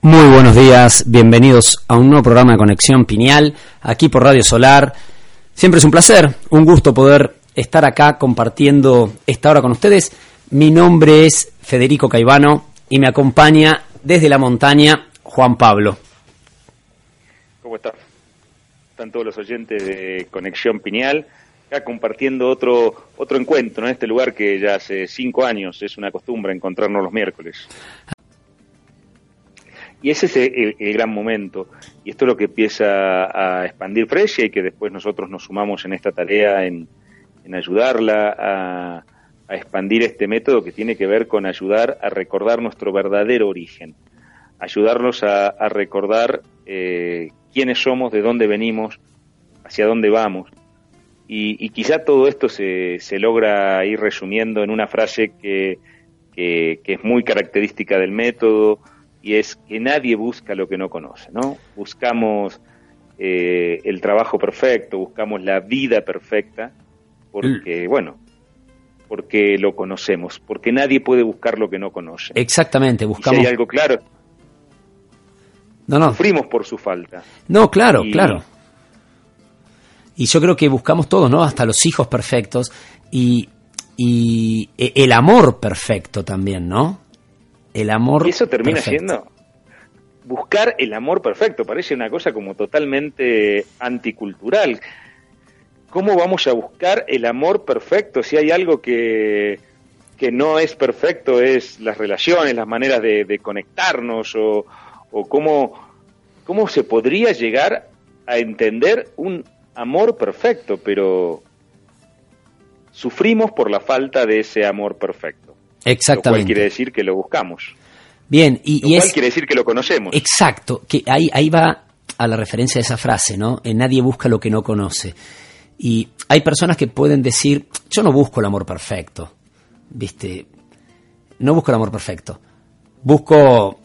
Muy buenos días, bienvenidos a un nuevo programa de Conexión Piñal, aquí por Radio Solar. Siempre es un placer, un gusto poder estar acá compartiendo esta hora con ustedes. Mi nombre es Federico Caivano y me acompaña desde la montaña Juan Pablo. ¿Cómo estás? Están todos los oyentes de Conexión Piñal, acá compartiendo otro, otro encuentro en este lugar que ya hace cinco años es una costumbre encontrarnos los miércoles. Y ese es el, gran momento. Y esto es lo que empieza a expandir Fresia y que después nosotros nos sumamos en esta tarea en, ayudarla a, expandir este método que tiene que ver con ayudar a recordar nuestro verdadero origen, ayudarnos a, recordar eh, quiénes somos, de dónde venimos, hacia dónde vamos. Y, y quizá todo esto se, se, logra ir resumiendo en una frase que, que es muy característica del método, y es que nadie busca lo que no conoce, ¿no? Buscamos eh, el trabajo perfecto, buscamos la vida perfecta, porque, mm. bueno, porque lo conocemos, porque nadie puede buscar lo que no conoce. Exactamente, buscamos. Y si hay algo claro. No, no. Sufrimos por su falta. No, claro, y... claro. Y yo creo que buscamos todos, ¿no? Hasta los hijos perfectos y, y el amor perfecto también, ¿no? El amor. Y eso termina perfecto. siendo buscar el amor perfecto. Parece una cosa como totalmente anticultural. ¿Cómo vamos a buscar el amor perfecto si hay algo que, que no es perfecto? Es las relaciones, las maneras de, de conectarnos o, o cómo, cómo se podría llegar a entender un amor perfecto, pero sufrimos por la falta de ese amor perfecto. Exactamente. Lo cual quiere decir que lo buscamos. Bien, y, lo y cual es... quiere decir que lo conocemos. Exacto, que ahí, ahí va a la referencia de esa frase, ¿no? Eh, nadie busca lo que no conoce. Y hay personas que pueden decir, yo no busco el amor perfecto, ¿viste? No busco el amor perfecto. Busco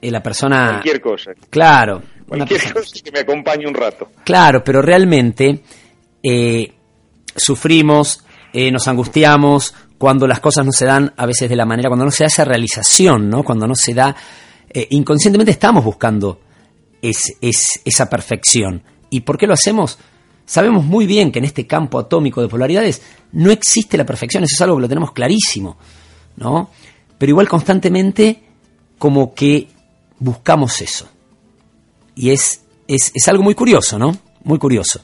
eh, la persona... Cualquier cosa. Claro. Cualquier persona... cosa que me acompañe un rato. Claro, pero realmente eh, sufrimos, eh, nos angustiamos, cuando las cosas no se dan a veces de la manera, cuando no se da esa realización, ¿no? Cuando no se da, eh, inconscientemente estamos buscando es, es, esa perfección. ¿Y por qué lo hacemos? Sabemos muy bien que en este campo atómico de polaridades no existe la perfección, eso es algo que lo tenemos clarísimo, ¿no? Pero igual constantemente como que buscamos eso. Y es, es, es algo muy curioso, ¿no? Muy curioso.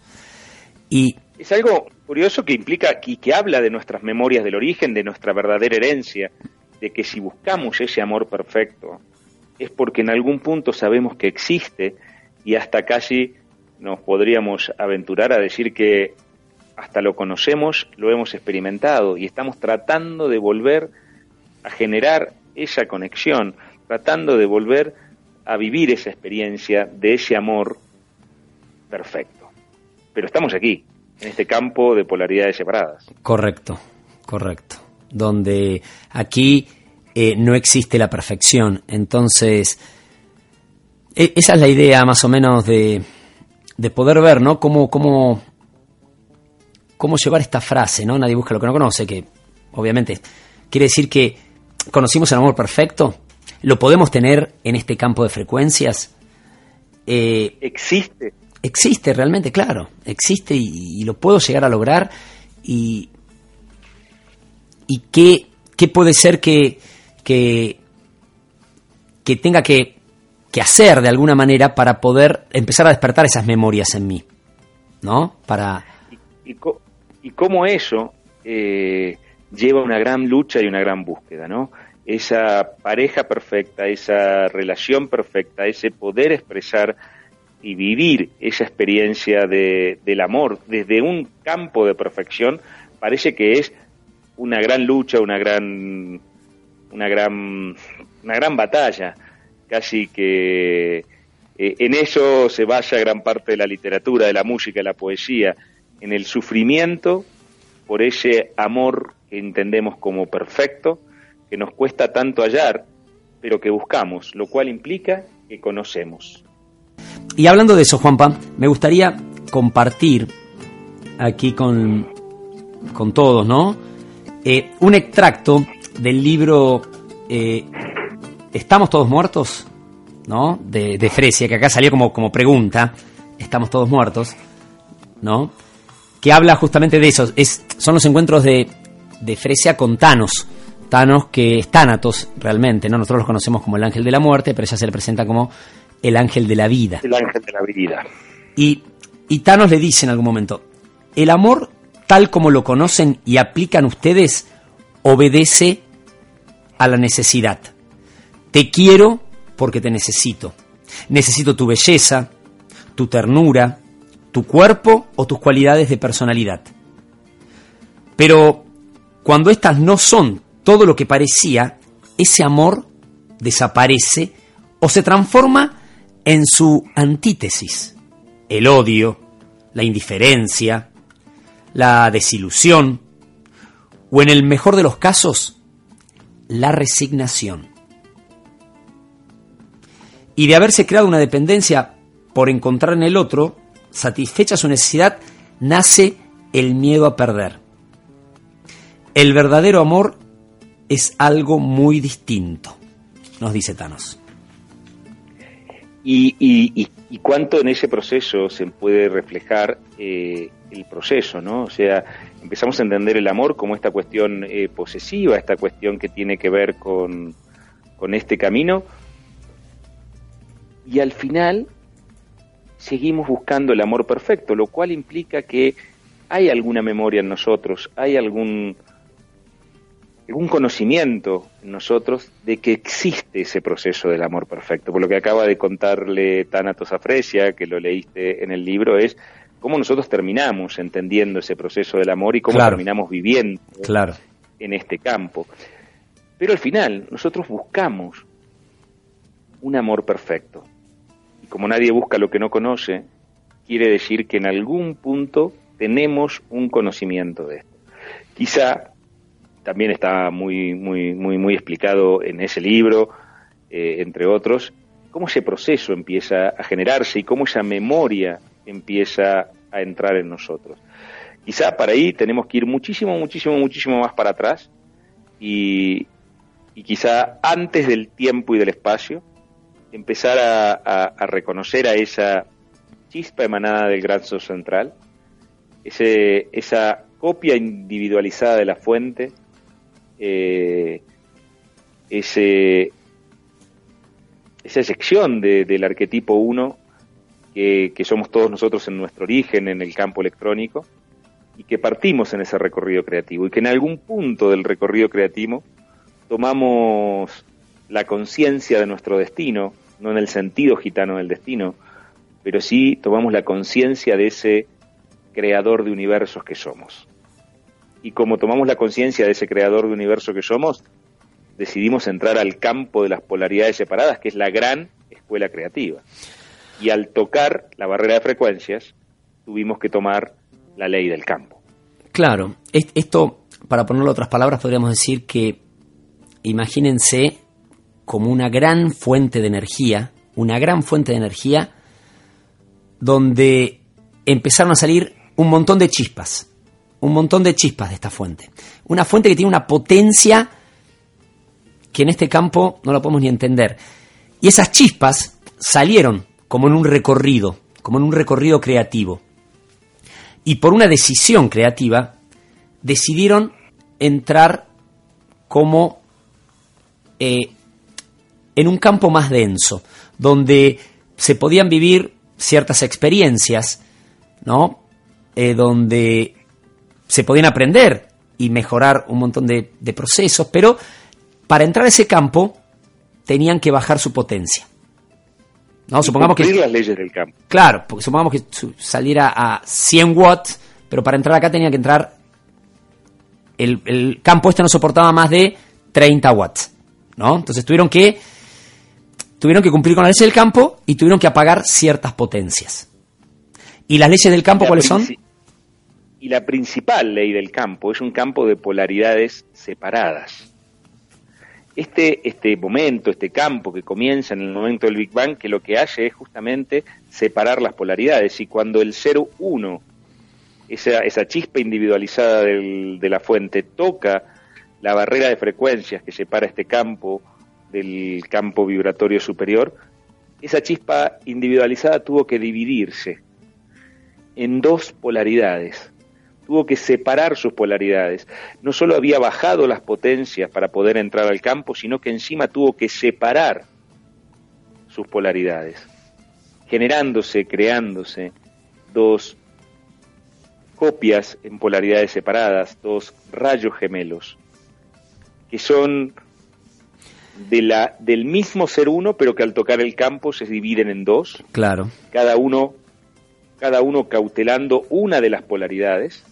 Y es algo curioso que implica y que habla de nuestras memorias del origen, de nuestra verdadera herencia, de que si buscamos ese amor perfecto es porque en algún punto sabemos que existe y hasta casi nos podríamos aventurar a decir que hasta lo conocemos, lo hemos experimentado y estamos tratando de volver a generar esa conexión, tratando de volver a vivir esa experiencia de ese amor perfecto. Pero estamos aquí, en este campo de polaridades separadas. Correcto, correcto. Donde aquí eh, no existe la perfección. Entonces, e esa es la idea más o menos de, de poder ver, ¿no? Cómo, cómo, cómo llevar esta frase, ¿no? Nadie busca lo que no conoce, que obviamente quiere decir que conocimos el amor perfecto. ¿Lo podemos tener en este campo de frecuencias? Eh, existe. Existe realmente, claro, existe y, lo puedo llegar a lograr y, y qué, qué puede ser que, que, que tenga que, que, hacer de alguna manera para poder empezar a despertar esas memorias en mí, ¿no? Para... Y, y, y cómo eso eh, lleva una gran lucha y una gran búsqueda, ¿no? Esa pareja perfecta, esa relación perfecta, ese poder expresar y vivir esa experiencia de, del amor desde un campo de perfección parece que es una gran lucha, una gran, una gran, una gran batalla. casi que eh, en eso se basa gran parte de la literatura, de la música, de la poesía, en el sufrimiento por ese amor que entendemos como perfecto, que nos cuesta tanto hallar, pero que buscamos, lo cual implica que conocemos. Y hablando de eso, Juanpa, me gustaría compartir aquí con, con todos, ¿no? Eh, un extracto del libro eh, ¿Estamos todos muertos? ¿No? De, de, Fresia, que acá salió como, como pregunta. ¿Estamos todos muertos? ¿No? Que habla justamente de eso. Es, son los encuentros de, de Fresia con Thanos. Thanos que es Thanatos realmente, ¿no? Nosotros los conocemos como el ángel de la muerte, pero ella se le presenta como el ángel de la vida. El ángel de la vida. Y, y Thanos le dice en algún momento, el amor tal como lo conocen y aplican ustedes obedece a la necesidad. Te quiero porque te necesito. Necesito tu belleza, tu ternura, tu cuerpo o tus cualidades de personalidad. Pero cuando estas no son todo lo que parecía, ese amor desaparece o se transforma en su antítesis, el odio, la indiferencia, la desilusión o en el mejor de los casos, la resignación. Y de haberse creado una dependencia por encontrar en el otro, satisfecha su necesidad, nace el miedo a perder. El verdadero amor es algo muy distinto, nos dice Thanos. Y, y, y, cuánto en ese proceso se puede reflejar eh, el proceso, ¿no? O sea, empezamos a entender el amor como esta cuestión eh, posesiva, esta cuestión que tiene que ver con, con este camino, y al final seguimos buscando el amor perfecto, lo cual implica que hay alguna memoria en nosotros, hay algún algún conocimiento en nosotros de que existe ese proceso del amor perfecto. Por lo que acaba de contarle Thanatos Afresia, que lo leíste en el libro, es cómo nosotros terminamos entendiendo ese proceso del amor y cómo terminamos viviendo claro. en este campo. Pero al final, nosotros buscamos un amor perfecto. Y como nadie busca lo que no conoce, quiere decir que en algún punto tenemos un conocimiento de esto. Quizá también está muy, muy, muy, muy explicado en ese libro, eh, entre otros, cómo ese proceso empieza a generarse y cómo esa memoria empieza a entrar en nosotros. Quizá para ahí tenemos que ir muchísimo, muchísimo, muchísimo más para atrás y, y quizá antes del tiempo y del espacio empezar a, reconocer a esa chispa emanada del gran central, ese, esa copia individualizada de la fuente, eh, ese, esa sección de, del arquetipo 1 que, que, somos todos nosotros en nuestro origen en el campo electrónico y que partimos en ese recorrido creativo y que en algún punto del recorrido creativo tomamos la conciencia de nuestro destino, no en el sentido gitano del destino, pero sí tomamos la conciencia de ese creador de universos que somos y como tomamos la conciencia de ese creador de universo que somos, decidimos entrar al campo de las polaridades separadas, que es la gran escuela creativa. Y al tocar la barrera de frecuencias, tuvimos que tomar la ley del campo. Claro, esto, para ponerlo en otras palabras, podríamos decir que imagínense como una gran fuente de energía, una gran fuente de energía, donde empezaron a salir un montón de chispas un montón de chispas de esta fuente. Una fuente que tiene una potencia que en este campo no la podemos ni entender. Y esas chispas salieron como en un recorrido, como en un recorrido creativo. Y por una decisión creativa, decidieron entrar como eh, en un campo más denso, donde se podían vivir ciertas experiencias, ¿no? Eh, donde se podían aprender y mejorar un montón de, procesos, pero para entrar a ese campo tenían que bajar su potencia. ¿no? supongamos que las leyes del campo. Claro, porque supongamos que saliera a 100 watts, pero para entrar acá tenía que entrar el, el, campo este no soportaba más de 30 watts, ¿no? Entonces tuvieron que tuvieron que cumplir con la ley del campo y tuvieron que apagar ciertas potencias. ¿Y las leyes del campo cuáles son? Y la principal ley del campo es un campo de polaridades separadas. Este, este momento, este campo que comienza en el momento del Big Bang, que lo que hace es justamente separar las polaridades. Y cuando el 0-1, esa, esa chispa individualizada de la fuente, toca la barrera de frecuencias que separa este campo del campo vibratorio superior, esa chispa individualizada tuvo que dividirse en dos polaridades tuvo que separar sus polaridades. No solo había bajado las potencias para poder entrar al campo, sino que encima tuvo que separar sus polaridades, generándose, creándose dos copias en polaridades separadas, dos rayos gemelos, que son de la, del mismo ser uno, pero que al tocar el campo se dividen en dos. Claro. Cada uno, cada uno cautelando una de las polaridades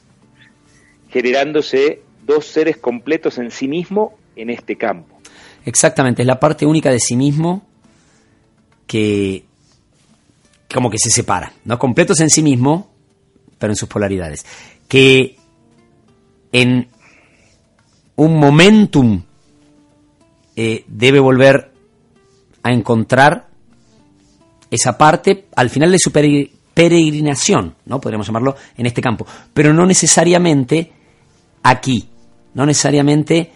generándose dos seres completos en sí mismo en este campo. Exactamente, es la parte única de sí mismo que como que se separa, ¿no? Completos en sí mismo, pero en sus polaridades. Que en un momentum eh, debe volver a encontrar esa parte al final de su peregrinación, ¿no? Podríamos llamarlo en este campo, pero no necesariamente aquí, no necesariamente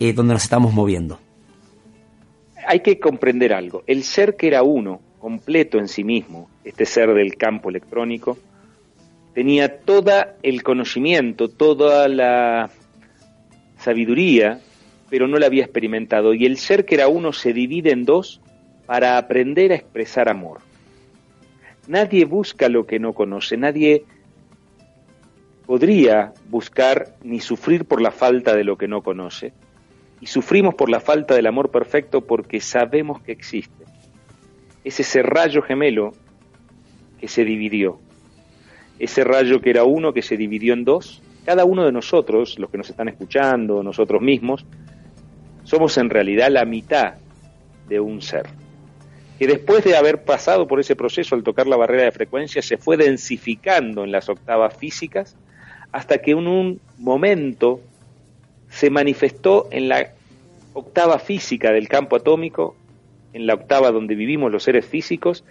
eh, donde nos estamos moviendo. Hay que comprender algo. El ser que era uno, completo en sí mismo, este ser del campo electrónico, tenía todo el conocimiento, toda la sabiduría, pero no la había experimentado. Y el ser que era uno se divide en dos para aprender a expresar amor. Nadie busca lo que no conoce, nadie podría buscar ni sufrir por la falta de lo que no conoce. Y sufrimos por la falta del amor perfecto porque sabemos que existe. Es ese rayo gemelo que se dividió. Ese rayo que era uno que se dividió en dos. Cada uno de nosotros, los que nos están escuchando, nosotros mismos, somos en realidad la mitad de un ser. Que después de haber pasado por ese proceso al tocar la barrera de frecuencia se fue densificando en las octavas físicas hasta que en un momento se manifestó en la octava física del campo atómico, en la octava donde vivimos los seres físicos,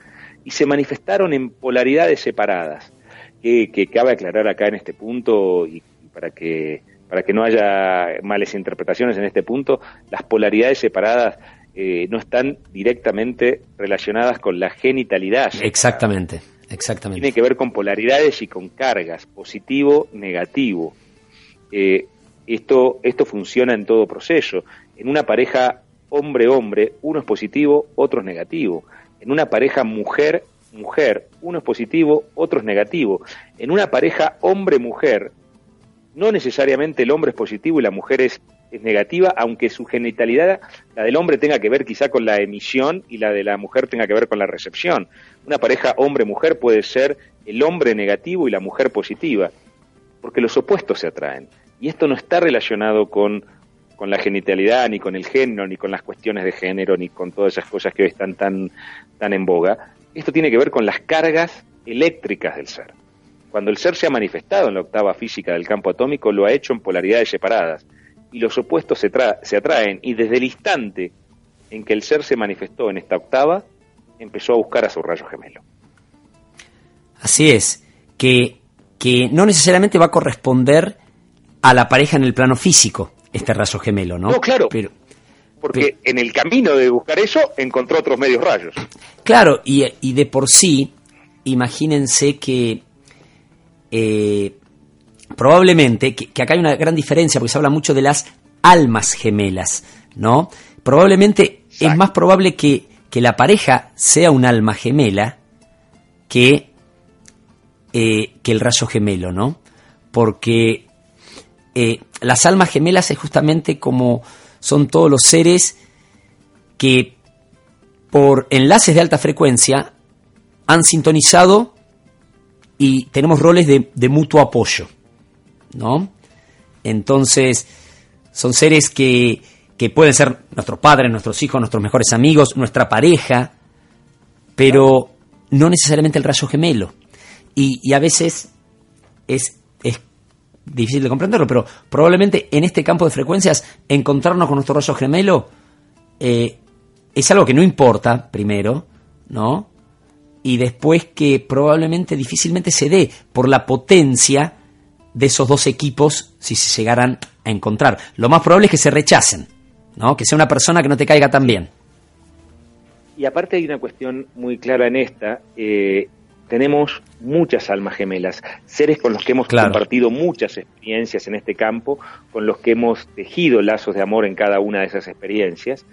y se manifestaron en polaridades separadas, que, cabe aclarar acá en este punto y para que para que no haya males interpretaciones en este punto, las polaridades separadas eh, no están directamente relacionadas con la genitalidad. Exactamente. Exactamente. Tiene que ver con polaridades y con cargas, positivo, negativo. Eh, esto, esto funciona en todo proceso. En una pareja hombre-hombre, uno es positivo, otro es negativo. En una pareja mujer-mujer, uno es positivo, otro es negativo. En una pareja hombre-mujer, no necesariamente el hombre es positivo y la mujer es es negativa, aunque su genitalidad, la del hombre tenga que ver quizá con la emisión y la de la mujer tenga que ver con la recepción. Una pareja hombre-mujer puede ser el hombre negativo y la mujer positiva, porque los opuestos se atraen. Y esto no está relacionado con, con la genitalidad, ni con el género, ni con las cuestiones de género, ni con todas esas cosas que hoy están tan, tan en boga. Esto tiene que ver con las cargas eléctricas del ser. Cuando el ser se ha manifestado en la octava física del campo atómico, lo ha hecho en polaridades separadas y los opuestos se, se atraen. Y desde el instante en que el ser se manifestó en esta octava, empezó a buscar a su rayo gemelo. Así es, que, que no necesariamente va a corresponder a la pareja en el plano físico, este rayo gemelo, ¿no? No, claro. Pero, porque en el camino de buscar eso encontró otros medios rayos. Claro, y, y de por sí, imagínense que eh, probablemente, que, acá hay una gran diferencia porque se habla mucho de las almas gemelas, ¿no? Probablemente es más probable que, la pareja sea un alma gemela que, eh, que el rayo gemelo, ¿no? Porque eh, las almas gemelas es justamente como son todos los seres que por enlaces de alta frecuencia han sintonizado y tenemos roles de mutuo apoyo. ¿No? Entonces, son seres que, que pueden ser nuestros padres, nuestros hijos, nuestros mejores amigos, nuestra pareja, pero no necesariamente el rayo gemelo. Y, a veces es, es difícil de comprenderlo, pero probablemente en este campo de frecuencias encontrarnos con nuestro rayo gemelo eh, es algo que no importa, primero, ¿no? Y después que probablemente difícilmente se dé por la potencia de esos dos equipos si se llegaran a encontrar. Lo más probable es que se rechacen, ¿no? Que sea una persona que no te caiga tan bien. Y aparte hay una cuestión muy clara en esta, eh, tenemos muchas almas gemelas, seres con los que hemos compartido muchas experiencias en este campo, con los que hemos tejido lazos de amor en cada una de esas experiencias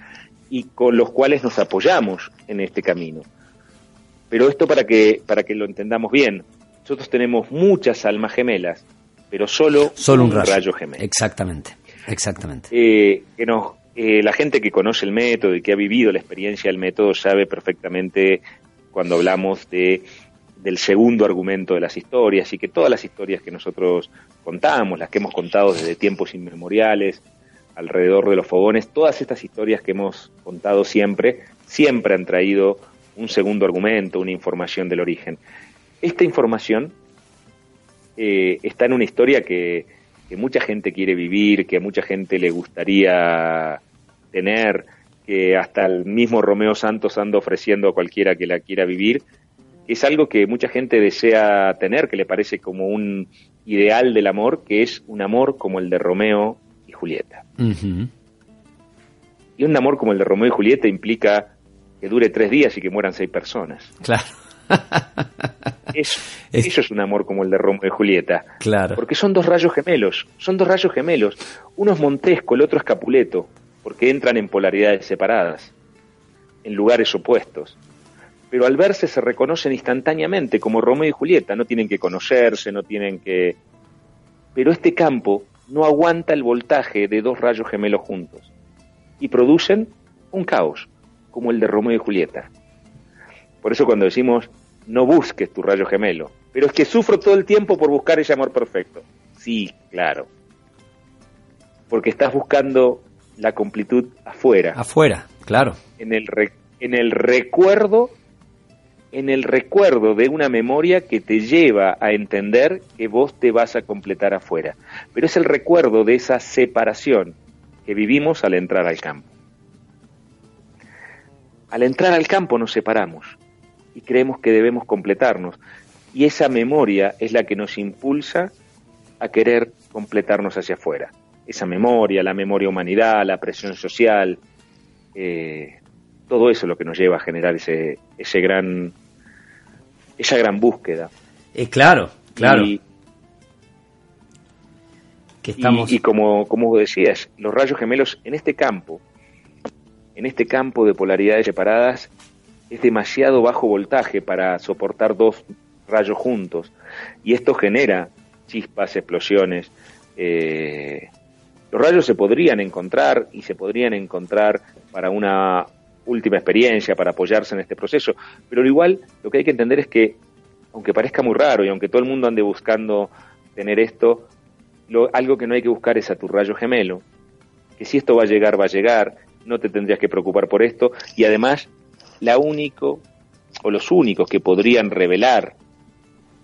y con los cuales nos apoyamos en este camino. Pero esto para que, para que lo entendamos bien, nosotros tenemos muchas almas gemelas, pero solo, solo un, rayo. gemelo. Exactamente, exactamente. Eh, que nos, eh, la gente que conoce el método y que ha vivido la experiencia del método sabe perfectamente cuando hablamos de del segundo argumento de las historias y que todas las historias que nosotros contamos, las que hemos contado desde tiempos inmemoriales, alrededor de los fogones, todas estas historias que hemos contado siempre, siempre han traído un segundo argumento, una información del origen. Esta información eh, está en una historia que, mucha gente quiere vivir, que a mucha gente le gustaría tener, que hasta el mismo Romeo Santos anda ofreciendo a cualquiera que la quiera vivir. Es algo que mucha gente desea tener, que le parece como un ideal del amor, que es un amor como el de Romeo y Julieta. Y un amor como el de Romeo y Julieta implica que dure tres días y que mueran seis personas. Claro. Eso, es un amor como el de Romeo y Julieta. Claro. Porque son dos rayos gemelos, son dos rayos gemelos. Uno es Montesco, el otro es Capuleto, porque entran en polaridades separadas, en lugares opuestos. Pero al verse se reconocen instantáneamente como Romeo y Julieta, no tienen que conocerse, no tienen que... Pero este campo no aguanta el voltaje de dos rayos gemelos juntos y producen un caos, como el de Romeo y Julieta. Por eso cuando decimos no busques tu rayo gemelo, pero es que sufro todo el tiempo por buscar ese amor perfecto. Sí, claro. Porque estás buscando la completud afuera. Afuera, claro. En el, en el recuerdo en el recuerdo de una memoria que te lleva a entender que vos te vas a completar afuera. Pero es el recuerdo de esa separación que vivimos al entrar al campo. Al entrar al campo nos separamos y creemos que debemos completarnos. Y esa memoria es la que nos impulsa a querer completarnos hacia afuera. Esa memoria, la memoria humanidad, la presión social, eh, todo eso es lo que nos lleva a generar ese, ese gran, esa gran búsqueda. Eh, claro, claro. Y, que estamos... y, como, como decías, los rayos gemelos en este campo, en este campo de polaridades separadas, es demasiado bajo voltaje para soportar dos rayos juntos y esto genera chispas, explosiones. Eh, los rayos se podrían encontrar y se podrían encontrar para una última experiencia, para apoyarse en este proceso, pero igual lo que hay que entender es que, aunque parezca muy raro y aunque todo el mundo ande buscando tener esto, lo, algo que no hay que buscar es a tu rayo gemelo, que si esto va a llegar, va a llegar, no te tendrías que preocupar por esto y además la único o los únicos que podrían revelar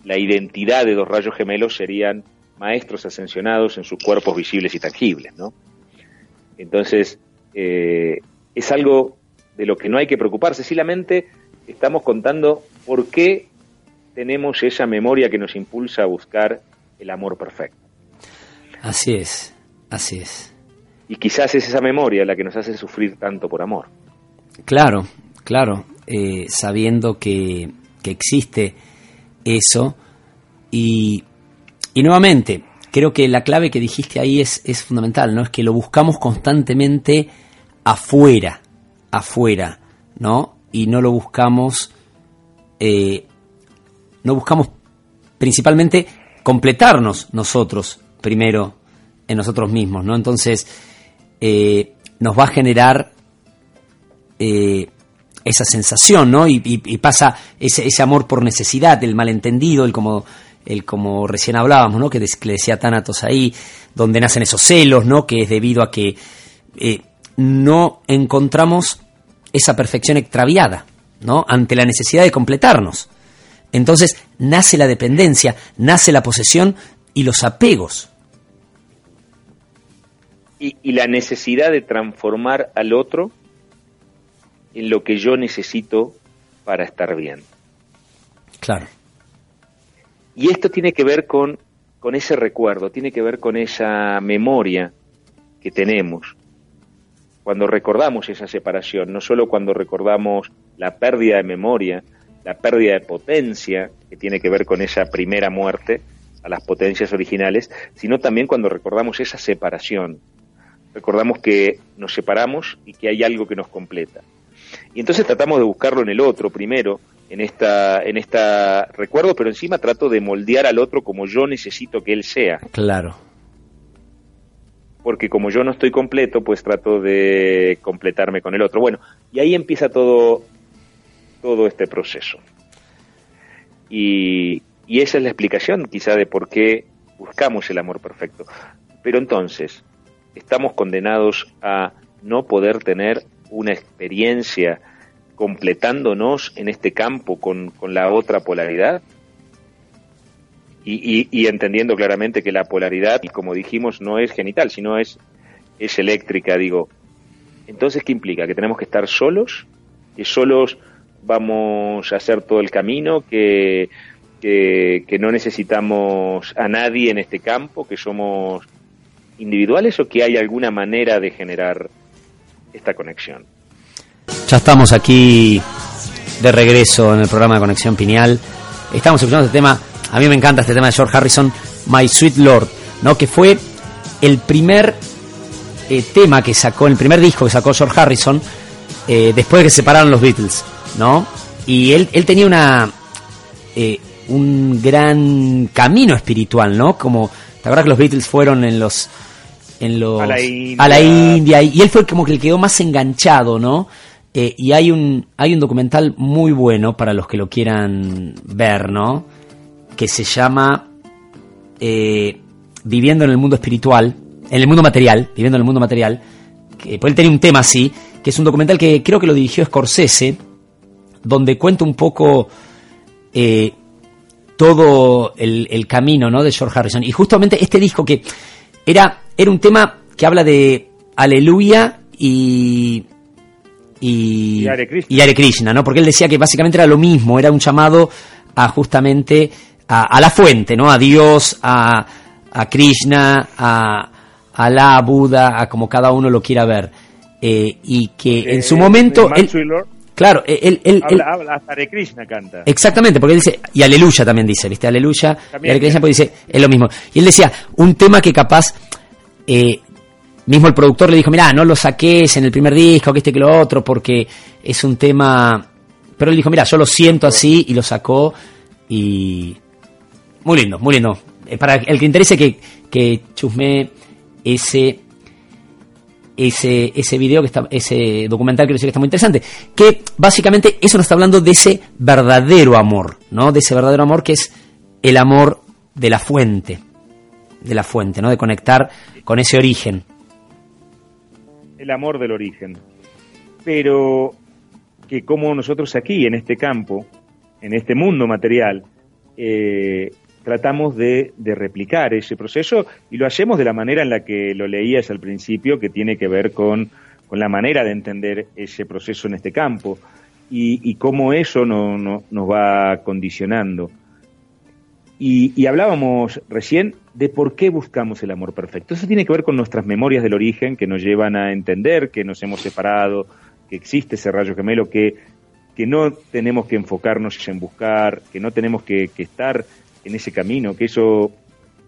la identidad de dos rayos gemelos serían maestros ascensionados en sus cuerpos visibles y tangibles, ¿no? Entonces, eh, es algo de lo que no hay que preocuparse, simplemente estamos contando por qué tenemos esa memoria que nos impulsa a buscar el amor perfecto. Así es, así es. Y quizás es esa memoria la que nos hace sufrir tanto por amor. Claro, claro, eh, sabiendo que, existe eso. Y, y, nuevamente, creo que la clave que dijiste ahí es, es fundamental, ¿no? Es que lo buscamos constantemente afuera, afuera, ¿no? Y no lo buscamos, eh, no buscamos principalmente completarnos nosotros primero en nosotros mismos, ¿no? Entonces, eh, nos va a generar esa sensación, ¿no? Y, pasa ese, ese, amor por necesidad, el malentendido, el como, el como recién hablábamos, ¿no? Que, le decía Tánatos ahí, donde nacen esos celos, ¿no? Que es debido a que eh, no encontramos esa perfección extraviada, ¿no? Ante la necesidad de completarnos. Entonces nace la dependencia, nace la posesión y los apegos. Y, la necesidad de transformar al otro en lo que yo necesito para estar bien. Claro. Y esto tiene que ver con, con ese recuerdo, tiene que ver con esa memoria que tenemos cuando recordamos esa separación, no solo cuando recordamos la pérdida de memoria, la pérdida de potencia, que tiene que ver con esa primera muerte a las potencias originales, sino también cuando recordamos esa separación. Recordamos que nos separamos y que hay algo que nos completa. Y entonces tratamos de buscarlo en el otro primero, en esta, en esta recuerdo, pero encima trato de moldear al otro como yo necesito que él sea. Claro. Porque como yo no estoy completo, pues trato de completarme con el otro. Bueno, y ahí empieza todo, todo este proceso. Y, y esa es la explicación quizá de por qué buscamos el amor perfecto. Pero entonces, estamos condenados a no poder tener una experiencia completándonos en este campo con, con la otra polaridad y, y, entendiendo claramente que la polaridad, como dijimos, no es genital, sino es, es eléctrica, digo. Entonces, ¿qué implica? Que tenemos que estar solos, que solos vamos a hacer todo el camino, que, que, que no necesitamos a nadie en este campo, que somos individuales o que hay alguna manera de generar esta conexión. Ya estamos aquí de regreso en el programa de Conexión Pineal. Estamos escuchando este tema, a mí me encanta este tema de George Harrison, My Sweet Lord, ¿no? que fue el primer eh, tema que sacó, el primer disco que sacó George Harrison eh, después de que se separaron los Beatles, ¿no? Y él, él tenía una eh, un gran camino espiritual, ¿no? Como, ¿te acuerdas que los Beatles fueron en los en los a la India, a la India y, y él fue como que el quedó más enganchado, ¿no? Eh, y hay un, hay un documental muy bueno para los que lo quieran ver, ¿no? Que se llama eh, Viviendo en el mundo espiritual, en el mundo material, viviendo en el mundo material. Que, pues él tenía un tema así, que es un documental que creo que lo dirigió Scorsese, donde cuenta un poco eh, todo el, el, camino, ¿no? De George Harrison. Y justamente este disco que era, era un tema que habla de aleluya y y, y, Hare Krishna. y Hare Krishna, ¿no? Porque él decía que básicamente era lo mismo, era un llamado a justamente a, a la fuente, ¿no? A Dios, a, a Krishna, a, a la Buda, a como cada uno lo quiera ver. Eh, y que Eh, en su momento... Él- claro, él, él- él- habla, habla, hasta Hare Krishna canta. Exactamente, porque él dice, y aleluya también dice, ¿viste? Aleluya, y También, Hare Krishna pues dice, es lo mismo. Y él decía, un tema que capaz, eh, mismo el productor le dijo, mirá, no lo saques en el primer disco, que este que lo otro, porque es un tema... Pero él dijo, mira, yo lo siento así, y lo sacó, y... Muy lindo, muy lindo. Eh, Para el que interese que, que chusme ese ese, ese video que está, ese documental que que está muy interesante. Que básicamente eso nos está hablando de ese verdadero amor, ¿no? De ese verdadero amor que es el amor de la fuente. De la fuente, ¿no? De conectar con ese origen. el amor del origen. Pero que como nosotros aquí, en este campo, en este mundo material, eh, tratamos de, de replicar ese proceso y lo hacemos de la manera en la que lo leías al principio, que tiene que ver con, con la manera de entender ese proceso en este campo y, y cómo eso no, no- nos va condicionando. Y, hablábamos recién de por qué buscamos el amor perfecto. Eso tiene que ver con nuestras memorias del origen que nos llevan a entender que nos hemos separado, que existe ese rayo gemelo, que, que no tenemos que enfocarnos en buscar, que no tenemos que, que estar en ese camino, que eso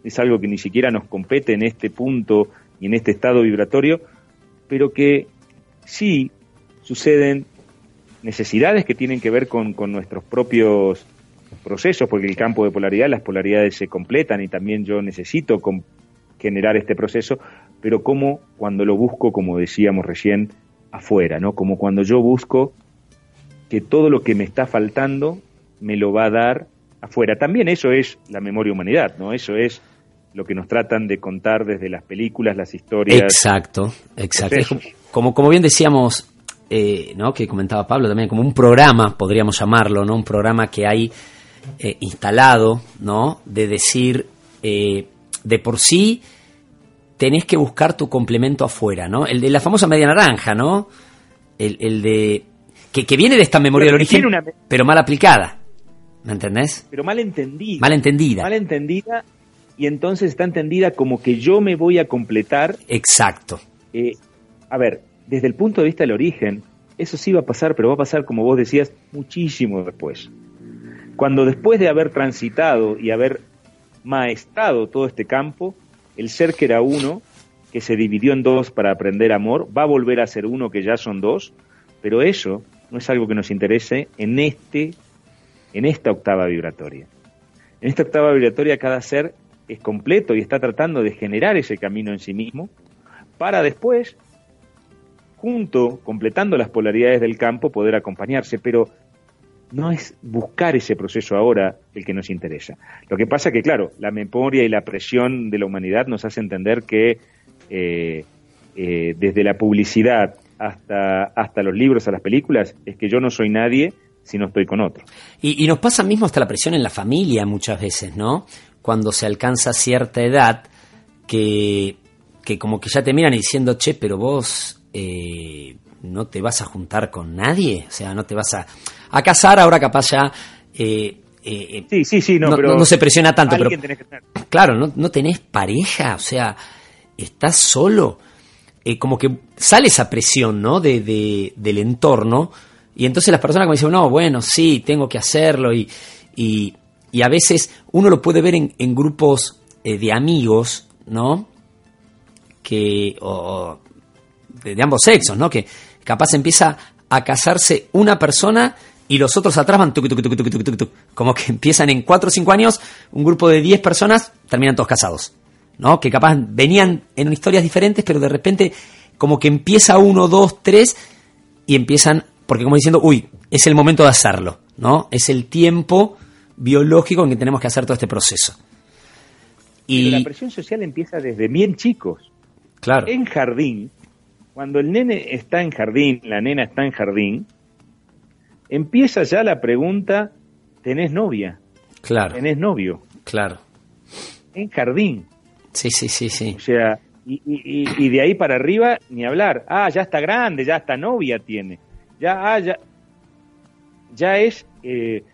es algo que ni siquiera nos compete en este punto y en este estado vibratorio, pero que sí suceden necesidades que tienen que ver con, con nuestros propios procesos, porque el campo de polaridad, las polaridades se completan y también yo necesito generar este proceso, pero como cuando lo busco, como decíamos recién, afuera, ¿no? Como cuando yo busco que todo lo que me está faltando me lo va a dar afuera. También eso es la memoria humanidad, ¿no? Eso es lo que nos tratan de contar desde las películas, las historias. Exacto, exacto. Como, como, bien decíamos, eh, ¿no? que comentaba Pablo también, como un programa, podríamos llamarlo, ¿no? un programa que hay eh, instalado, ¿no? de decir, eh, de por sí, tenés que buscar tu complemento afuera, ¿no? El de la famosa media naranja, ¿no? El, el de... Que, que, viene de esta memoria del origen, una... pero mal aplicada. ¿Me entendés? Pero mal entendida. Mal entendida. Mal entendida y entonces está entendida como que yo me voy a completar. Exacto. Eh, a ver, desde el punto de vista del origen, eso sí va a pasar, pero va a pasar, como vos decías, muchísimo después. Cuando después de haber transitado y haber maestrado todo este campo, el ser que era uno, que se dividió en dos para aprender amor, va a volver a ser uno que ya son dos, pero eso no es algo que nos interese en este en esta octava vibratoria. En esta octava vibratoria cada ser es completo y está tratando de generar ese camino en sí mismo para después, junto, completando las polaridades del campo, poder acompañarse, pero no es buscar ese proceso ahora el que nos interesa. Lo que pasa que, claro, la memoria y la presión de la humanidad nos hace entender que eh, eh, desde la publicidad hasta, hasta los libros, a las películas, es que yo no soy nadie si no estoy con otro. Y, y, nos pasa mismo hasta la presión en la familia muchas veces, ¿no? Cuando se alcanza cierta edad, que, que como que ya te miran diciendo, che, pero vos eh, no te vas a juntar con nadie, o sea, no te vas a, a casar, ahora capaz ya... Eh, eh, sí, sí, sí, no, no, pero no, se presiona tanto, pero claro, no, no tenés pareja, o sea, estás solo, eh, como que sale esa presión, ¿no? De, de, del entorno, y entonces las personas como dicen, no, bueno, sí, tengo que hacerlo, y, y, y a veces uno lo puede ver en, en grupos eh, de amigos, ¿no? Que, o, de, ambos sexos, ¿no? Que capaz empieza a casarse una persona y los otros atrás van tuc, tuc, tuc, como que empiezan en 4 o 5 años, un grupo de 10 personas terminan todos casados, ¿no? Que capaz venían en historias diferentes, pero de repente como que empieza uno, dos, tres y empiezan, porque como diciendo, uy, es el momento de hacerlo, ¿no? Es el tiempo biológico en que tenemos que hacer todo este proceso. Y pero la presión social empieza desde bien chicos. Claro. En jardín, cuando el nene está en jardín, la nena está en jardín, empieza ya la pregunta, ¿tenés novia? Claro. ¿Tenés novio? Claro. En jardín. Sí, sí, sí, sí. O sea, y, y, y, de ahí para arriba ni hablar. Ah, ya está grande, ya está novia tiene. Ya, ah, ya, ya es, eh,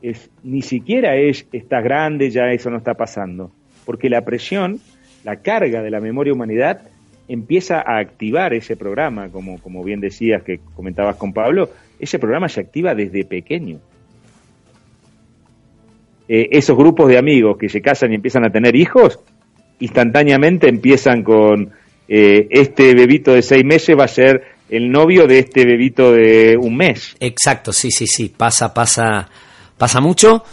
es, ni siquiera es, está grande, ya eso no está pasando. Porque la presión, la carga de la memoria humanidad empieza a activar ese programa, como, como bien decías que comentabas con Pablo, ese programa se activa desde pequeño. Eh, esos grupos de amigos que se casan y empiezan a tener hijos, instantáneamente empiezan con eh, este bebito de seis meses va a ser el novio de este bebito de un mes. Exacto, sí, sí, sí, pasa, pasa, pasa mucho.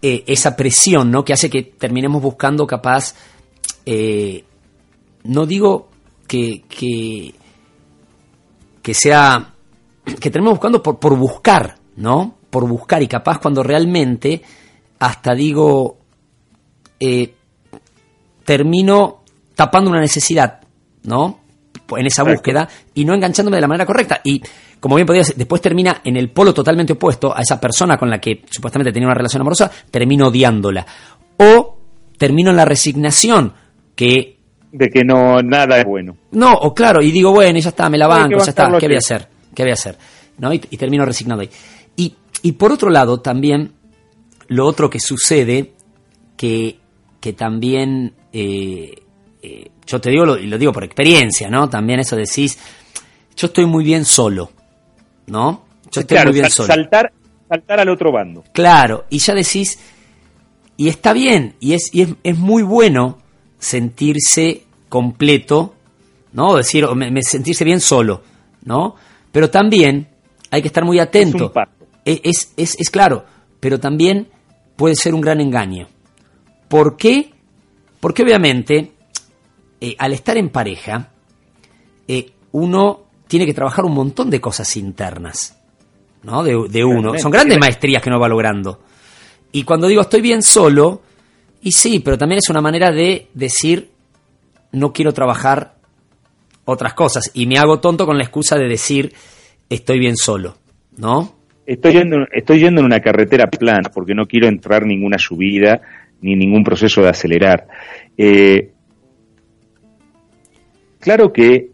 Eh, esa presión, ¿no? Que hace que terminemos buscando capaz, eh, no digo que, que, que sea, que tenemos buscando por, por buscar, ¿no? Por buscar y capaz cuando realmente hasta digo, eh, termino tapando una necesidad, ¿no? En esa búsqueda y no enganchándome de la manera correcta. Y como bien podías, después termina en el polo totalmente opuesto a esa persona con la que supuestamente tenía una relación amorosa, termino odiándola. O termino en la resignación, que de que no nada es bueno. No, o claro, y digo, bueno, ya está, me la banco, ya está, ¿qué voy a hacer? ¿Qué voy a hacer? ¿No? Y, y, termino resignado ahí. Y, y por otro lado, también, lo otro que sucede, que, que también, eh, eh, yo te digo, lo, y lo digo por experiencia, ¿no? También eso decís, yo estoy muy bien solo, ¿no? Yo estoy claro, muy bien solo. Saltar, saltar al otro bando. Claro, y ya decís, y está bien, y es, y es, es muy bueno sentirse completo, ¿no? Decir, me, me, sentirse bien solo, ¿no? Pero también hay que estar muy atento. Es, es, es, es, claro, pero también puede ser un gran engaño. ¿Por qué? Porque obviamente, eh, al estar en pareja, eh, uno tiene que trabajar un montón de cosas internas, ¿no? De, de uno. Son grandes maestrías que uno va logrando. Y cuando digo estoy bien solo, y sí, pero también es una manera de decir, no quiero trabajar otras cosas. Y me hago tonto con la excusa de decir estoy bien solo, ¿no? Estoy yendo, estoy yendo en una carretera plana porque no quiero entrar ninguna subida ni ningún proceso de acelerar. Eh, claro que,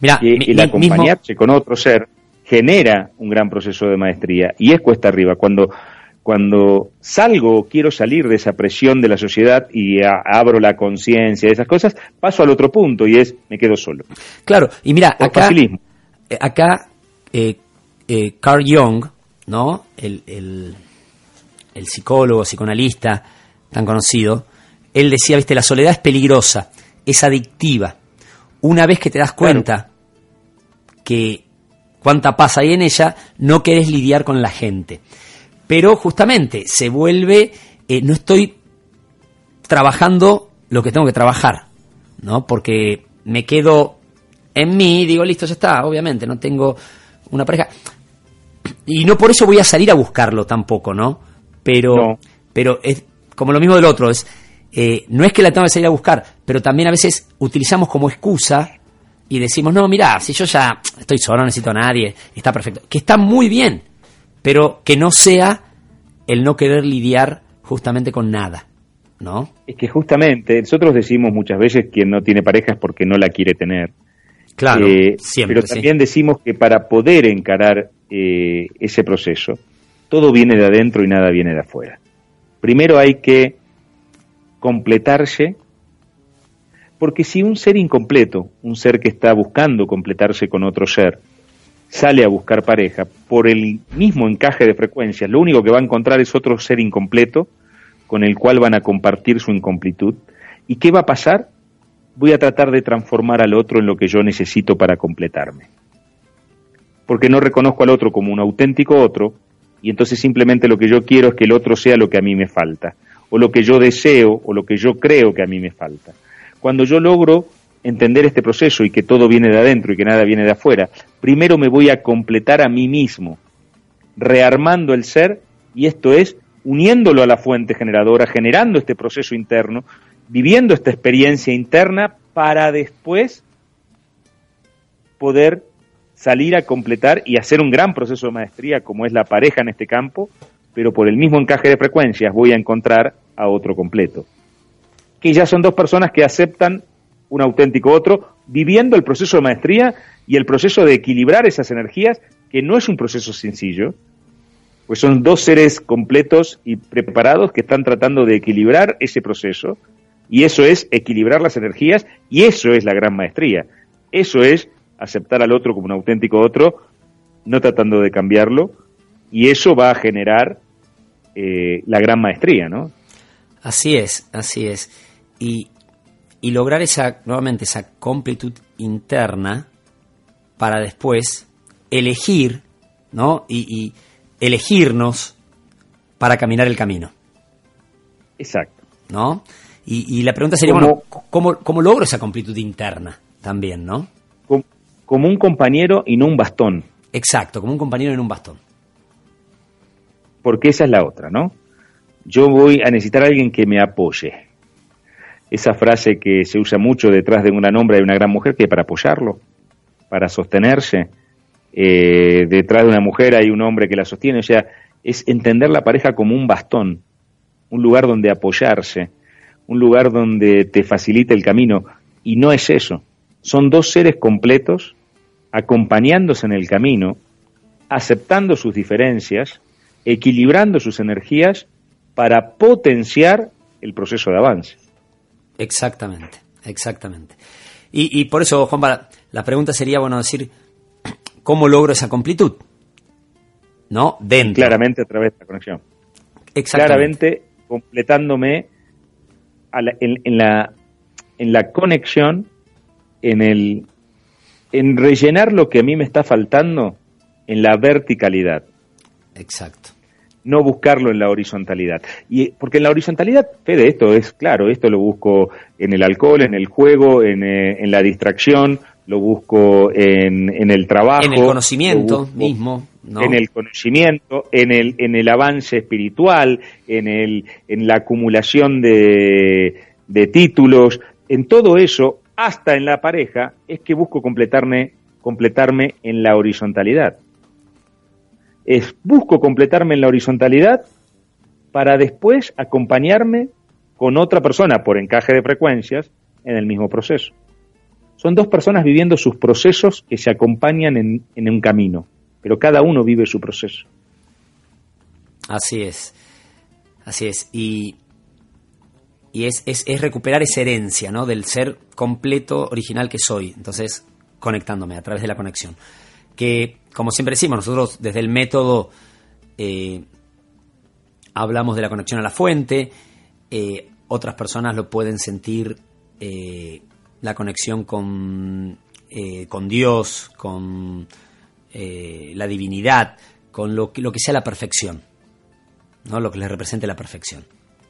Mira, el acompañarse con otro ser genera un gran proceso de maestría y es cuesta arriba. Cuando, cuando salgo, quiero salir de esa presión de la sociedad y abro la conciencia de esas cosas, paso al otro punto y es me quedo solo. Claro, y mira, acá, eh, acá eh, eh, Carl Jung, ¿no? El, el, psicólogo, psicoanalista tan conocido, él decía, viste, la soledad es peligrosa, es adictiva. Una vez que te das cuenta que cuánta paz hay en ella, no querés lidiar con la gente. Pero justamente se vuelve, eh, no estoy trabajando lo que tengo que trabajar, ¿no? Porque me quedo en mí, digo, listo, ya está, obviamente, no tengo una pareja. Y no por eso voy a salir a buscarlo tampoco, ¿no? Pero, pero es como lo mismo del otro, es, eh, no es que la tengo que salir a buscar, pero también a veces utilizamos como excusa y decimos, no, mira, si yo ya estoy solo, no necesito a nadie, está perfecto. Que está muy bien, pero que no sea el no querer lidiar justamente con nada, ¿no? Es que justamente nosotros decimos muchas veces quien no tiene pareja es porque no la quiere tener. Claro, eh, siempre, pero también decimos que para poder encarar eh, ese proceso, todo viene de adentro y nada viene de afuera. Primero hay que completarse, porque si un ser incompleto, un ser que está buscando completarse con otro ser, sale a buscar pareja por el mismo encaje de frecuencias, lo único que va a encontrar es otro ser incompleto con el cual van a compartir su incompletud. ¿Y qué va a pasar? voy a tratar de transformar al otro en lo que yo necesito para completarme. Porque no reconozco al otro como un auténtico otro, y entonces simplemente lo que yo quiero es que el otro sea lo que a mí me falta, o lo que yo deseo, o lo que yo creo que a mí me falta. Cuando yo logro entender este proceso y que todo viene de adentro y que nada viene de afuera, primero me voy a completar a mí mismo, rearmando el ser, y esto es uniéndolo a la fuente generadora, generando este proceso interno, viviendo esta experiencia interna para después poder salir a completar y hacer un gran proceso de maestría como es la pareja en este campo, pero por el mismo encaje de frecuencias voy a encontrar a otro completo. Que ya son dos personas que aceptan un auténtico otro, viviendo el proceso de maestría y el proceso de equilibrar esas energías, que no es un proceso sencillo, pues son dos seres completos y preparados que están tratando de equilibrar ese proceso y eso es equilibrar las energías y eso es la gran maestría. Eso es aceptar al otro como un auténtico otro, no tratando de cambiarlo, y eso va a generar eh, la gran maestría, ¿no? Así es, así es. Y, y lograr esa, nuevamente, esa completud interna para después elegir, ¿no? Y, y elegirnos para caminar el camino. Exacto. ¿No? Y, la pregunta sería, bueno, ¿cómo, logro esa completud interna también, no? Como, un compañero y no un bastón. Exacto, como un compañero y no un bastón. Porque esa es la otra, ¿no? Yo voy a necesitar a alguien que me apoye. Esa frase que se usa mucho detrás de una hombre y una gran mujer, que para apoyarlo, para sostenerse. Eh, detrás de una mujer hay un hombre que la sostiene. O sea, es entender la pareja como un bastón, un lugar donde apoyarse un lugar donde te facilite el camino. Y no es eso. Son dos seres completos acompañándose en el camino, aceptando sus diferencias, equilibrando sus energías para potenciar el proceso de avance. Exactamente, exactamente. Y, por eso, Juan, la pregunta sería, bueno, decir, ¿cómo logro esa completud? ¿No? Dentro. Claramente a través de la conexión. Claramente completándome en, la, en la conexión, en, el, en rellenar lo que a mí me está faltando en la verticalidad. Exacto. No buscarlo en la horizontalidad. Y porque en la horizontalidad, Fede, esto es claro, esto lo busco en el alcohol, en el juego, en, eh, en la distracción, lo busco en, en, el trabajo. En el conocimiento mismo. En el conocimiento, en el, en el avance espiritual, en, el, en la acumulación de, de títulos, en todo eso, hasta en la pareja, es que busco completarme, completarme en la horizontalidad. Es busco completarme en la horizontalidad para después acompañarme con otra persona por encaje de frecuencias en el mismo proceso. Son dos personas viviendo sus procesos que se acompañan en, en un camino, pero cada uno vive su proceso. Así es, así es. Y, y es, es, es, recuperar esa herencia, ¿no? Del ser completo, original que soy. Entonces, conectándome a través de la conexión. Que, como siempre decimos, nosotros desde el método eh, hablamos de la conexión a la fuente, eh, otras personas lo pueden sentir eh, la conexión con, con Dios, con la divinidad, con lo que, lo que sea la perfección, ¿no? lo que les represente la perfección.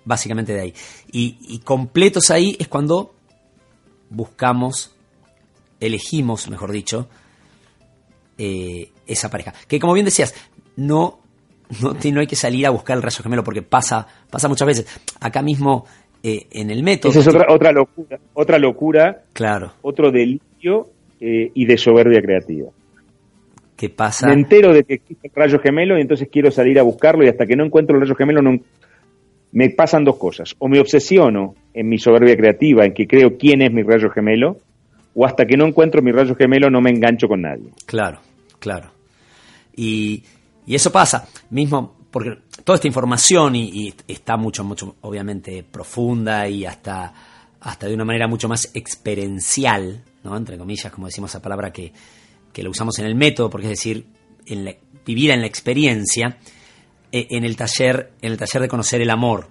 Básicamente de ahí. Y completos ahí es cuando buscamos, elegimos, mejor dicho, eh, esa pareja. Que como bien decías, no, no, no, hay que salir a buscar el rayo gemelo porque pasa, pasa muchas veces. Acá mismo eh, en el método. Esa es otra, otra locura, otra locura, claro. otro delirio eh, y de soberbia creativa. ¿Qué pasa? Me entero de que existe el rayo gemelo y entonces quiero salir a buscarlo y hasta que no encuentro el rayo gemelo no, me pasan dos cosas. O me obsesiono en mi soberbia creativa, en que creo quién es mi rayo gemelo, o hasta que no encuentro mi rayo gemelo no me engancho con nadie. Claro, claro. Y, y eso pasa, mismo porque toda esta información y, está mucho, mucho, obviamente, profunda y hasta, hasta de una manera mucho más experiencial, ¿no? Entre comillas, como decimos esa palabra que, que lo usamos en el método, porque es decir, en vivida en la experiencia, eh, en el taller, en el taller de conocer el amor,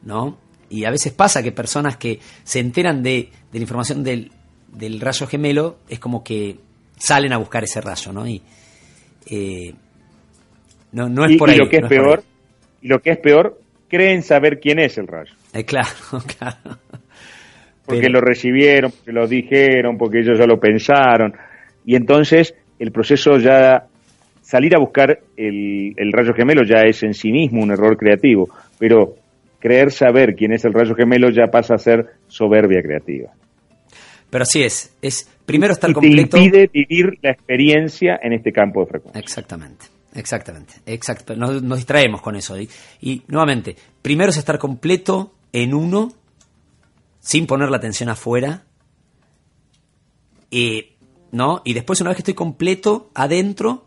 ¿no? Y a veces pasa que personas que se enteran de, de la información del, del, rayo gemelo, es como que salen a buscar ese rayo, ¿no? Y eh, no, no es y, por ahí. Y lo que es no peor, y lo que es peor, creen saber quién es el rayo. Eh, claro, claro. Porque Pero... lo recibieron, porque lo dijeron, porque ellos ya lo pensaron. Y entonces el proceso ya salir a buscar el, el, rayo gemelo ya es en sí mismo un error creativo, pero creer saber quién es el rayo gemelo ya pasa a ser soberbia creativa. Pero así es, es primero estar y completo. Te impide vivir la experiencia en este campo de frecuencia. Exactamente, exactamente, exacto. Nos, nos distraemos con eso. Y, y nuevamente, primero es estar completo en uno, sin poner la atención afuera. Eh, ¿no? Y después, una vez que estoy completo adentro,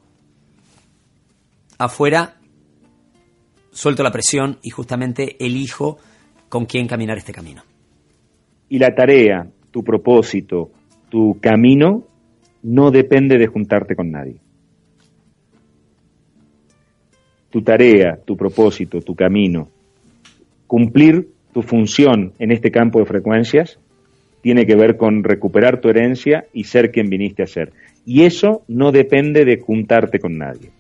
afuera, suelto la presión y justamente elijo con quién caminar este camino. Y la tarea, tu propósito, tu camino, no depende de juntarte con nadie. Tu tarea, tu propósito, tu camino, cumplir tu función en este campo de frecuencias tiene que ver con recuperar tu herencia y ser quien viniste a ser. Y eso no depende de juntarte con nadie.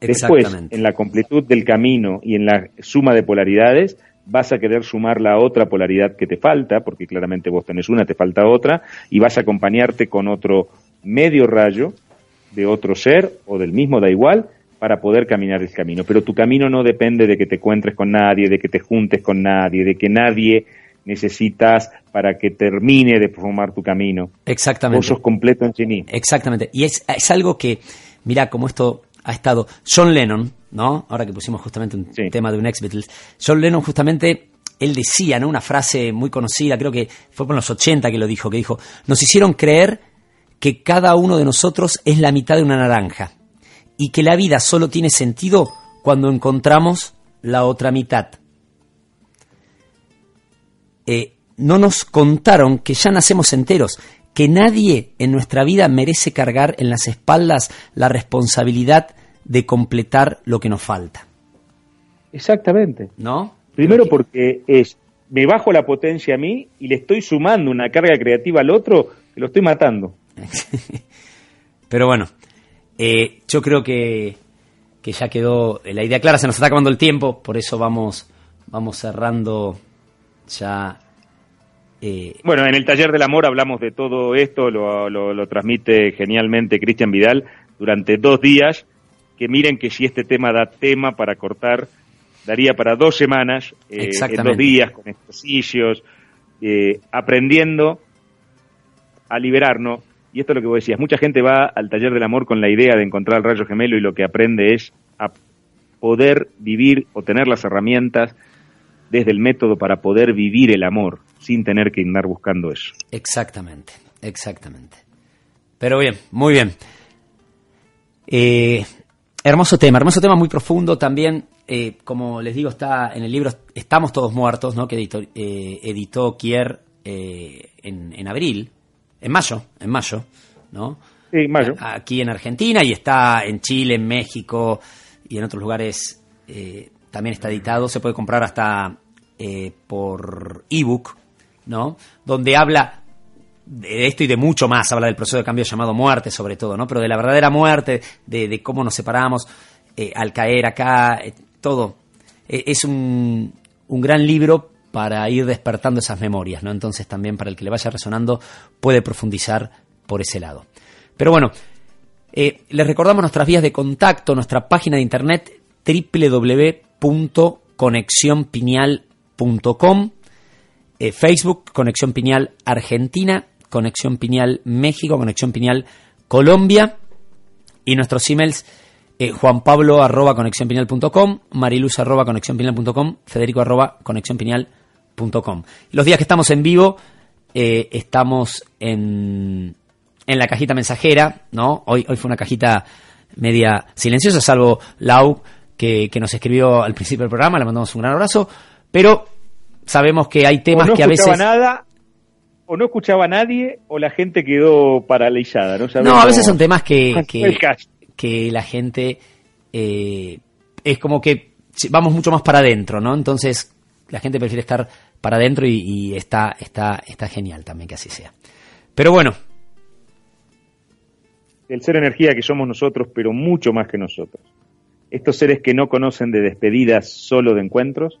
Después, en la completud del camino y en la suma de polaridades, vas a querer sumar la otra polaridad que te falta, porque claramente vos tenés una, te falta otra, y vas a acompañarte con otro medio rayo de otro ser o del mismo, da igual, para poder caminar el camino. Pero tu camino no depende de que te encuentres con nadie, de que te juntes con nadie, de que nadie necesitas para que termine de formar tu camino. Exactamente. Vos sos completo en sí mismo. Exactamente. Y es, es algo que, mira, como esto ha estado John Lennon, ¿no? Ahora que pusimos justamente un sí. tema de un ex Beatles. John Lennon justamente, él decía, ¿no? Una frase muy conocida, creo que fue por los 80 que lo dijo, que dijo, nos hicieron creer que cada uno de nosotros es la mitad de una naranja y que la vida solo tiene sentido cuando encontramos la otra mitad. Eh, no nos contaron que ya nacemos enteros, que nadie en nuestra vida merece cargar en las espaldas la responsabilidad de completar lo que nos falta. Exactamente. ¿No? Primero que... porque es, me bajo la potencia a mí y le estoy sumando una carga creativa al otro que lo estoy matando. Pero bueno, eh, yo creo que, que ya quedó la idea clara, se nos está acabando el tiempo, por eso vamos, vamos cerrando ya eh, bueno, en el taller del amor hablamos de todo esto, lo, lo, lo transmite genialmente Cristian Vidal durante dos días, que miren que si este tema da tema para cortar, daría para dos semanas, eh, en dos días, con ejercicios, eh, aprendiendo a liberarnos, y esto es lo que vos decías, mucha gente va al taller del amor con la idea de encontrar el rayo gemelo y lo que aprende es a poder vivir o tener las herramientas desde el método para poder vivir el amor sin tener que andar buscando eso. Exactamente, exactamente. Pero bien, muy bien. Eh, hermoso tema, hermoso tema muy profundo también. Eh, como les digo, está en el libro Estamos todos muertos, ¿no? que editó, eh, editó Kier en, en, abril, en mayo, en mayo, ¿no? Sí, mayo. Aquí en Argentina y está en Chile, en México y en otros lugares también está editado. Se puede comprar hasta por ebook, ¿no? Donde habla de esto y de mucho más, habla del proceso de cambio llamado muerte sobre todo, ¿no? Pero de la verdadera muerte, de, cómo nos separamos eh, al caer acá, eh, todo. E, es un, un, gran libro para ir despertando esas memorias, ¿no? Entonces también para el que le vaya resonando puede profundizar por ese lado. Pero bueno, eh, les recordamos nuestras vías de contacto, nuestra página de internet www.conexionpiñal.com, Facebook Conexión Piñal Argentina Conexión Piñal México, Conexión Piñal Colombia y nuestros emails eh, Juan Pablo arroba conexionpiñal.com, Mariluz arroba conexionpiñal.com, Federico arroba conexionpiñal.com. Los días que estamos en vivo eh, estamos en, en la cajita mensajera, ¿no? Hoy, hoy fue una cajita media silenciosa, salvo Lau, que, que nos escribió al principio del programa, le mandamos un gran abrazo, pero sabemos que hay temas que a veces... Nada o no escuchaba a nadie o la gente quedó paralizada. No, no a veces son temas que, que, la gente eh, es como que vamos mucho más para adentro, ¿no? Entonces la gente prefiere estar para adentro y, está, está, está genial también que así sea. Pero bueno. El ser energía que somos nosotros, pero mucho más que nosotros. Estos seres que no conocen de despedidas, solo de encuentros,